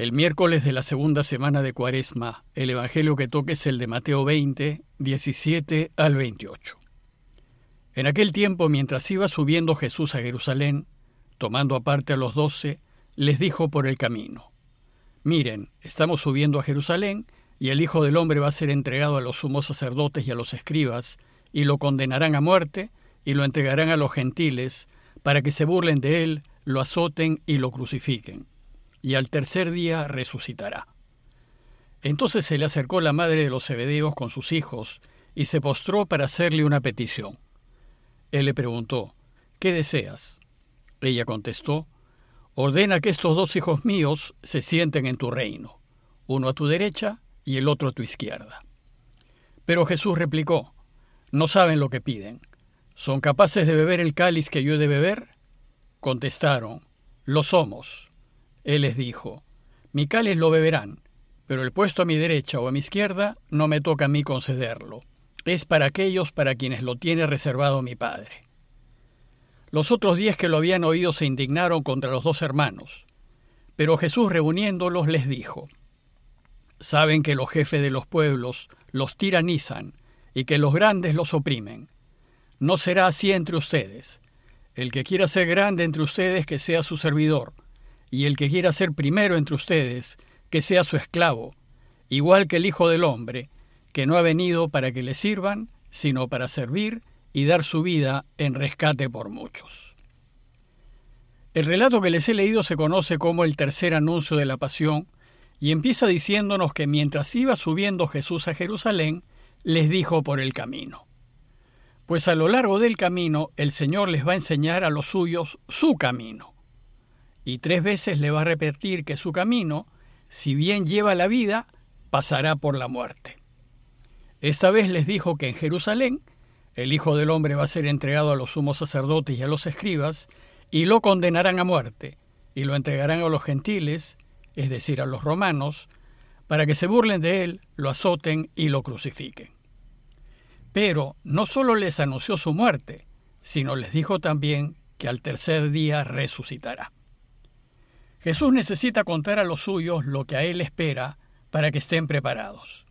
El miércoles de la segunda semana de Cuaresma, el Evangelio que toque es el de Mateo 20, 17 al 28. En aquel tiempo, mientras iba subiendo Jesús a Jerusalén, tomando aparte a los doce, les dijo por el camino, Miren, estamos subiendo a Jerusalén, y el Hijo del Hombre va a ser entregado a los sumos sacerdotes y a los escribas, y lo condenarán a muerte, y lo entregarán a los gentiles, para que se burlen de él, lo azoten y lo crucifiquen y al tercer día resucitará. Entonces se le acercó la madre de los Zebedeos con sus hijos y se postró para hacerle una petición. Él le preguntó, ¿qué deseas? Ella contestó, ordena que estos dos hijos míos se sienten en tu reino, uno a tu derecha y el otro a tu izquierda. Pero Jesús replicó, no saben lo que piden. ¿Son capaces de beber el cáliz que yo he de beber? Contestaron, lo somos. Él les dijo, Mi cáliz lo beberán, pero el puesto a mi derecha o a mi izquierda no me toca a mí concederlo. Es para aquellos para quienes lo tiene reservado mi Padre. Los otros diez que lo habían oído se indignaron contra los dos hermanos. Pero Jesús reuniéndolos les dijo, Saben que los jefes de los pueblos los tiranizan y que los grandes los oprimen. No será así entre ustedes. El que quiera ser grande entre ustedes, que sea su servidor y el que quiera ser primero entre ustedes, que sea su esclavo, igual que el Hijo del Hombre, que no ha venido para que le sirvan, sino para servir y dar su vida en rescate por muchos. El relato que les he leído se conoce como el tercer anuncio de la pasión y empieza diciéndonos que mientras iba subiendo Jesús a Jerusalén, les dijo por el camino. Pues a lo largo del camino el Señor les va a enseñar a los suyos su camino y tres veces le va a repetir que su camino, si bien lleva la vida, pasará por la muerte. Esta vez les dijo que en Jerusalén el Hijo del Hombre va a ser entregado a los sumos sacerdotes y a los escribas, y lo condenarán a muerte, y lo entregarán a los gentiles, es decir, a los romanos, para que se burlen de él, lo azoten y lo crucifiquen. Pero no solo les anunció su muerte, sino les dijo también que al tercer día resucitará. Jesús necesita contar a los suyos lo que a Él espera para que estén preparados.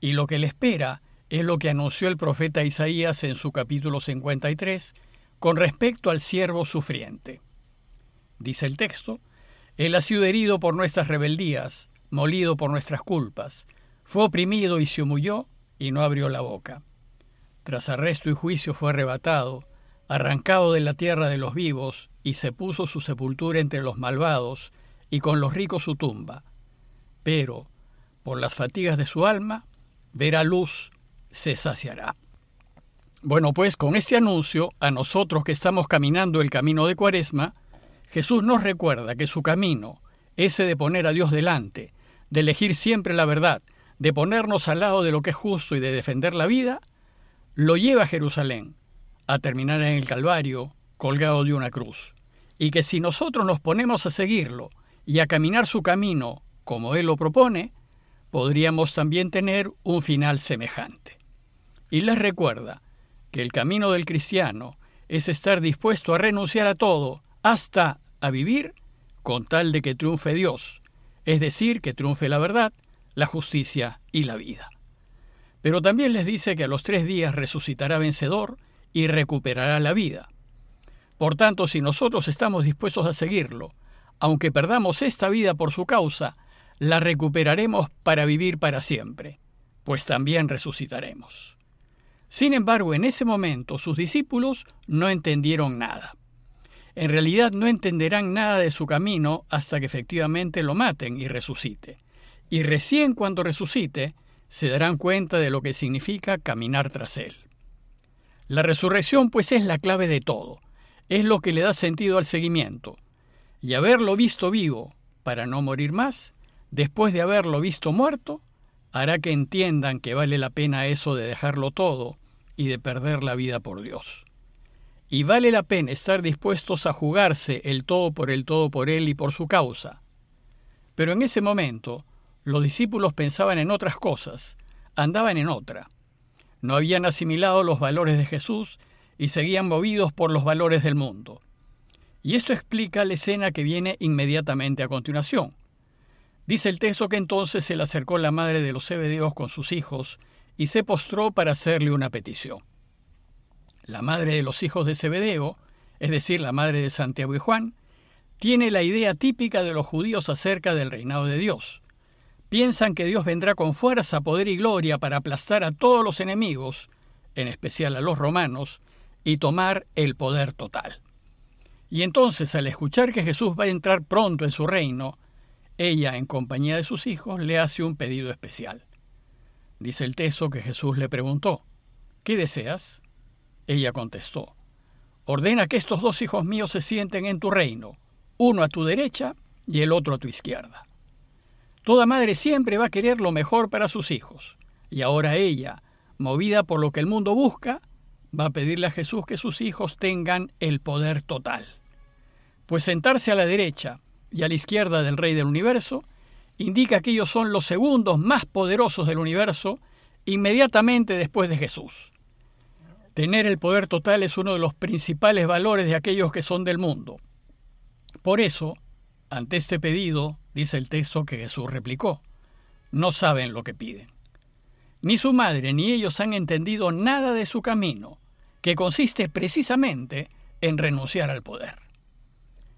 Y lo que le espera es lo que anunció el profeta Isaías en su capítulo 53 con respecto al siervo sufriente. Dice el texto, Él ha sido herido por nuestras rebeldías, molido por nuestras culpas, fue oprimido y se humilló y no abrió la boca. Tras arresto y juicio fue arrebatado, arrancado de la tierra de los vivos, y se puso su sepultura entre los malvados, y con los ricos su tumba. Pero, por las fatigas de su alma, verá luz, se saciará. Bueno, pues con este anuncio, a nosotros que estamos caminando el camino de Cuaresma, Jesús nos recuerda que su camino, ese de poner a Dios delante, de elegir siempre la verdad, de ponernos al lado de lo que es justo y de defender la vida, lo lleva a Jerusalén, a terminar en el Calvario colgado de una cruz, y que si nosotros nos ponemos a seguirlo y a caminar su camino como Él lo propone, podríamos también tener un final semejante. Y les recuerda que el camino del cristiano es estar dispuesto a renunciar a todo, hasta a vivir, con tal de que triunfe Dios, es decir, que triunfe la verdad, la justicia y la vida. Pero también les dice que a los tres días resucitará vencedor y recuperará la vida. Por tanto, si nosotros estamos dispuestos a seguirlo, aunque perdamos esta vida por su causa, la recuperaremos para vivir para siempre, pues también resucitaremos. Sin embargo, en ese momento sus discípulos no entendieron nada. En realidad no entenderán nada de su camino hasta que efectivamente lo maten y resucite. Y recién cuando resucite, se darán cuenta de lo que significa caminar tras él. La resurrección pues es la clave de todo, es lo que le da sentido al seguimiento. Y haberlo visto vivo para no morir más, después de haberlo visto muerto, hará que entiendan que vale la pena eso de dejarlo todo y de perder la vida por Dios. Y vale la pena estar dispuestos a jugarse el todo por el todo por Él y por su causa. Pero en ese momento, los discípulos pensaban en otras cosas, andaban en otra no habían asimilado los valores de Jesús y seguían movidos por los valores del mundo. Y esto explica la escena que viene inmediatamente a continuación. Dice el texto que entonces se le acercó la madre de los Zebedeos con sus hijos y se postró para hacerle una petición. La madre de los hijos de Zebedeo, es decir, la madre de Santiago y Juan, tiene la idea típica de los judíos acerca del reinado de Dios. Piensan que Dios vendrá con fuerza, poder y gloria para aplastar a todos los enemigos, en especial a los romanos, y tomar el poder total. Y entonces, al escuchar que Jesús va a entrar pronto en su reino, ella, en compañía de sus hijos, le hace un pedido especial. Dice el texto que Jesús le preguntó, ¿qué deseas? Ella contestó, ordena que estos dos hijos míos se sienten en tu reino, uno a tu derecha y el otro a tu izquierda. Toda madre siempre va a querer lo mejor para sus hijos, y ahora ella, movida por lo que el mundo busca, va a pedirle a Jesús que sus hijos tengan el poder total. Pues sentarse a la derecha y a la izquierda del Rey del Universo indica que ellos son los segundos más poderosos del universo inmediatamente después de Jesús. Tener el poder total es uno de los principales valores de aquellos que son del mundo. Por eso, ante este pedido, dice el texto que Jesús replicó, no saben lo que piden. Ni su madre ni ellos han entendido nada de su camino, que consiste precisamente en renunciar al poder.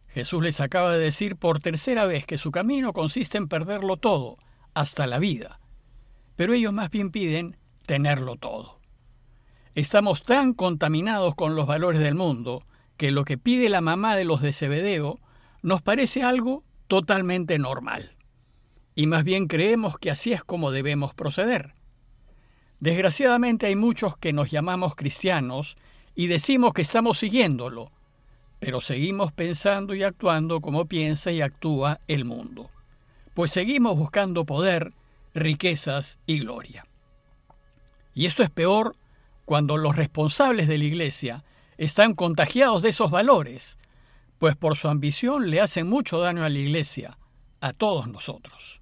Jesús les acaba de decir por tercera vez que su camino consiste en perderlo todo, hasta la vida. Pero ellos más bien piden tenerlo todo. Estamos tan contaminados con los valores del mundo que lo que pide la mamá de los de Cebedeo nos parece algo totalmente normal. Y más bien creemos que así es como debemos proceder. Desgraciadamente hay muchos que nos llamamos cristianos y decimos que estamos siguiéndolo, pero seguimos pensando y actuando como piensa y actúa el mundo, pues seguimos buscando poder, riquezas y gloria. Y esto es peor cuando los responsables de la Iglesia están contagiados de esos valores, pues por su ambición le hacen mucho daño a la Iglesia, a todos nosotros.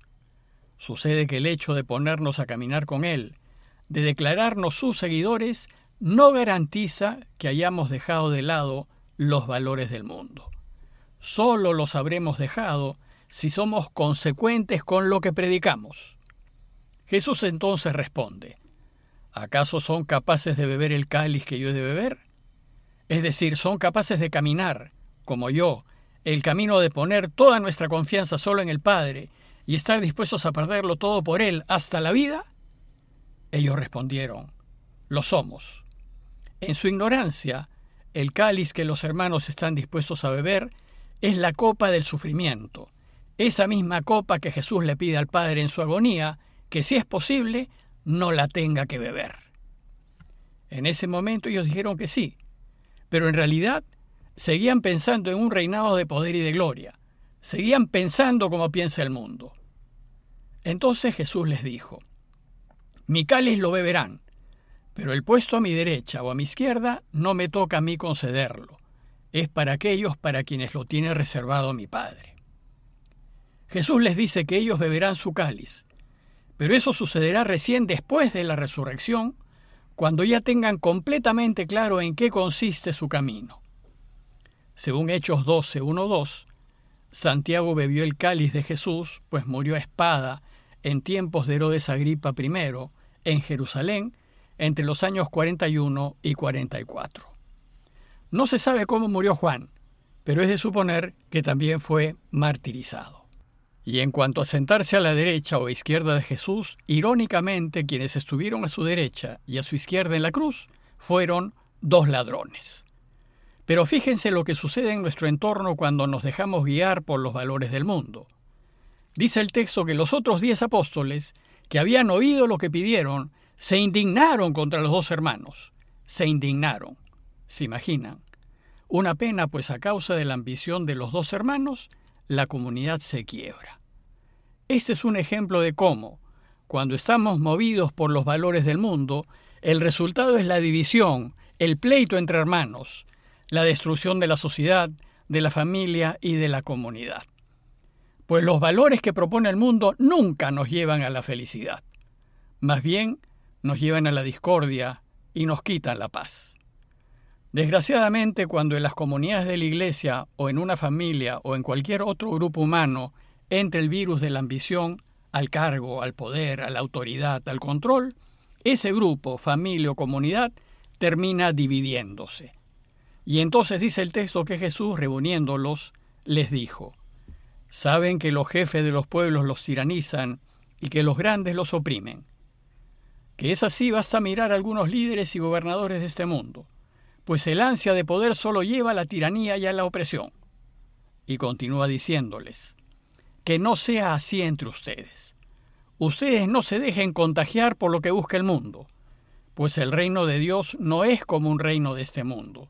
Sucede que el hecho de ponernos a caminar con Él, de declararnos sus seguidores, no garantiza que hayamos dejado de lado los valores del mundo. Solo los habremos dejado si somos consecuentes con lo que predicamos. Jesús entonces responde, ¿acaso son capaces de beber el cáliz que yo he de beber? Es decir, son capaces de caminar, como yo, el camino de poner toda nuestra confianza solo en el Padre y estar dispuestos a perderlo todo por Él hasta la vida? Ellos respondieron, lo somos. En su ignorancia, el cáliz que los hermanos están dispuestos a beber es la copa del sufrimiento, esa misma copa que Jesús le pide al Padre en su agonía, que si es posible, no la tenga que beber. En ese momento ellos dijeron que sí, pero en realidad seguían pensando en un reinado de poder y de gloria, seguían pensando como piensa el mundo. Entonces Jesús les dijo, Mi cáliz lo beberán, pero el puesto a mi derecha o a mi izquierda no me toca a mí concederlo. Es para aquellos para quienes lo tiene reservado mi Padre. Jesús les dice que ellos beberán su cáliz, pero eso sucederá recién después de la resurrección, cuando ya tengan completamente claro en qué consiste su camino. Según Hechos 12, 2, Santiago bebió el cáliz de Jesús, pues murió a espada en tiempos de Herodes Agripa I, en Jerusalén, entre los años 41 y 44. No se sabe cómo murió Juan, pero es de suponer que también fue martirizado. Y en cuanto a sentarse a la derecha o izquierda de Jesús, irónicamente quienes estuvieron a su derecha y a su izquierda en la cruz fueron dos ladrones. Pero fíjense lo que sucede en nuestro entorno cuando nos dejamos guiar por los valores del mundo. Dice el texto que los otros diez apóstoles, que habían oído lo que pidieron, se indignaron contra los dos hermanos. Se indignaron. ¿Se imaginan? Una pena, pues a causa de la ambición de los dos hermanos, la comunidad se quiebra. Este es un ejemplo de cómo, cuando estamos movidos por los valores del mundo, el resultado es la división, el pleito entre hermanos, la destrucción de la sociedad, de la familia y de la comunidad. Pues los valores que propone el mundo nunca nos llevan a la felicidad. Más bien, nos llevan a la discordia y nos quitan la paz. Desgraciadamente, cuando en las comunidades de la Iglesia o en una familia o en cualquier otro grupo humano entre el virus de la ambición al cargo, al poder, a la autoridad, al control, ese grupo, familia o comunidad, termina dividiéndose. Y entonces dice el texto que Jesús, reuniéndolos, les dijo, Saben que los jefes de los pueblos los tiranizan y que los grandes los oprimen. Que es así basta mirar a algunos líderes y gobernadores de este mundo, pues el ansia de poder solo lleva a la tiranía y a la opresión. Y continúa diciéndoles, que no sea así entre ustedes. Ustedes no se dejen contagiar por lo que busca el mundo, pues el reino de Dios no es como un reino de este mundo.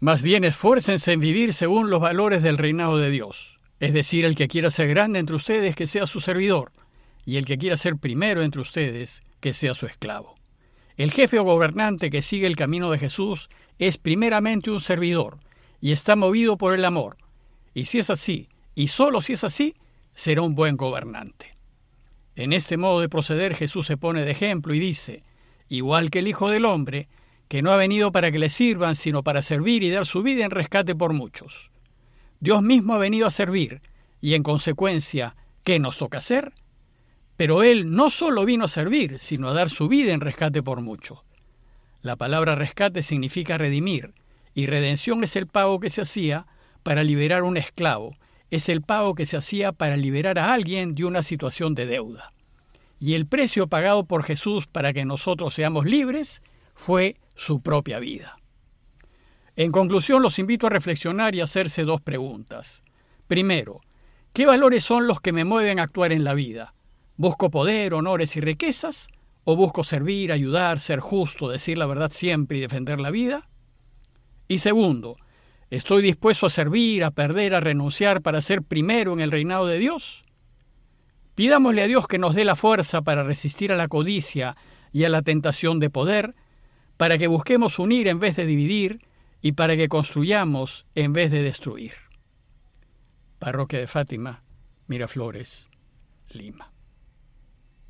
Más bien esfuércense en vivir según los valores del reinado de Dios es decir, el que quiera ser grande entre ustedes, que sea su servidor, y el que quiera ser primero entre ustedes, que sea su esclavo. El jefe o gobernante que sigue el camino de Jesús es primeramente un servidor, y está movido por el amor. Y si es así, y solo si es así, será un buen gobernante. En este modo de proceder Jesús se pone de ejemplo y dice, igual que el Hijo del Hombre, que no ha venido para que le sirvan, sino para servir y dar su vida en rescate por muchos. Dios mismo ha venido a servir y en consecuencia, ¿qué nos toca hacer? Pero Él no solo vino a servir, sino a dar su vida en rescate por muchos. La palabra rescate significa redimir, y redención es el pago que se hacía para liberar a un esclavo, es el pago que se hacía para liberar a alguien de una situación de deuda. Y el precio pagado por Jesús para que nosotros seamos libres fue su propia vida. En conclusión, los invito a reflexionar y hacerse dos preguntas. Primero, ¿qué valores son los que me mueven a actuar en la vida? ¿Busco poder, honores y riquezas? ¿O busco servir, ayudar, ser justo, decir la verdad siempre y defender la vida? Y segundo, ¿estoy dispuesto a servir, a perder, a renunciar para ser primero en el reinado de Dios? Pidámosle a Dios que nos dé la fuerza para resistir a la codicia y a la tentación de poder, para que busquemos unir en vez de dividir, y para que construyamos en vez de destruir. Parroquia de Fátima, Miraflores, Lima.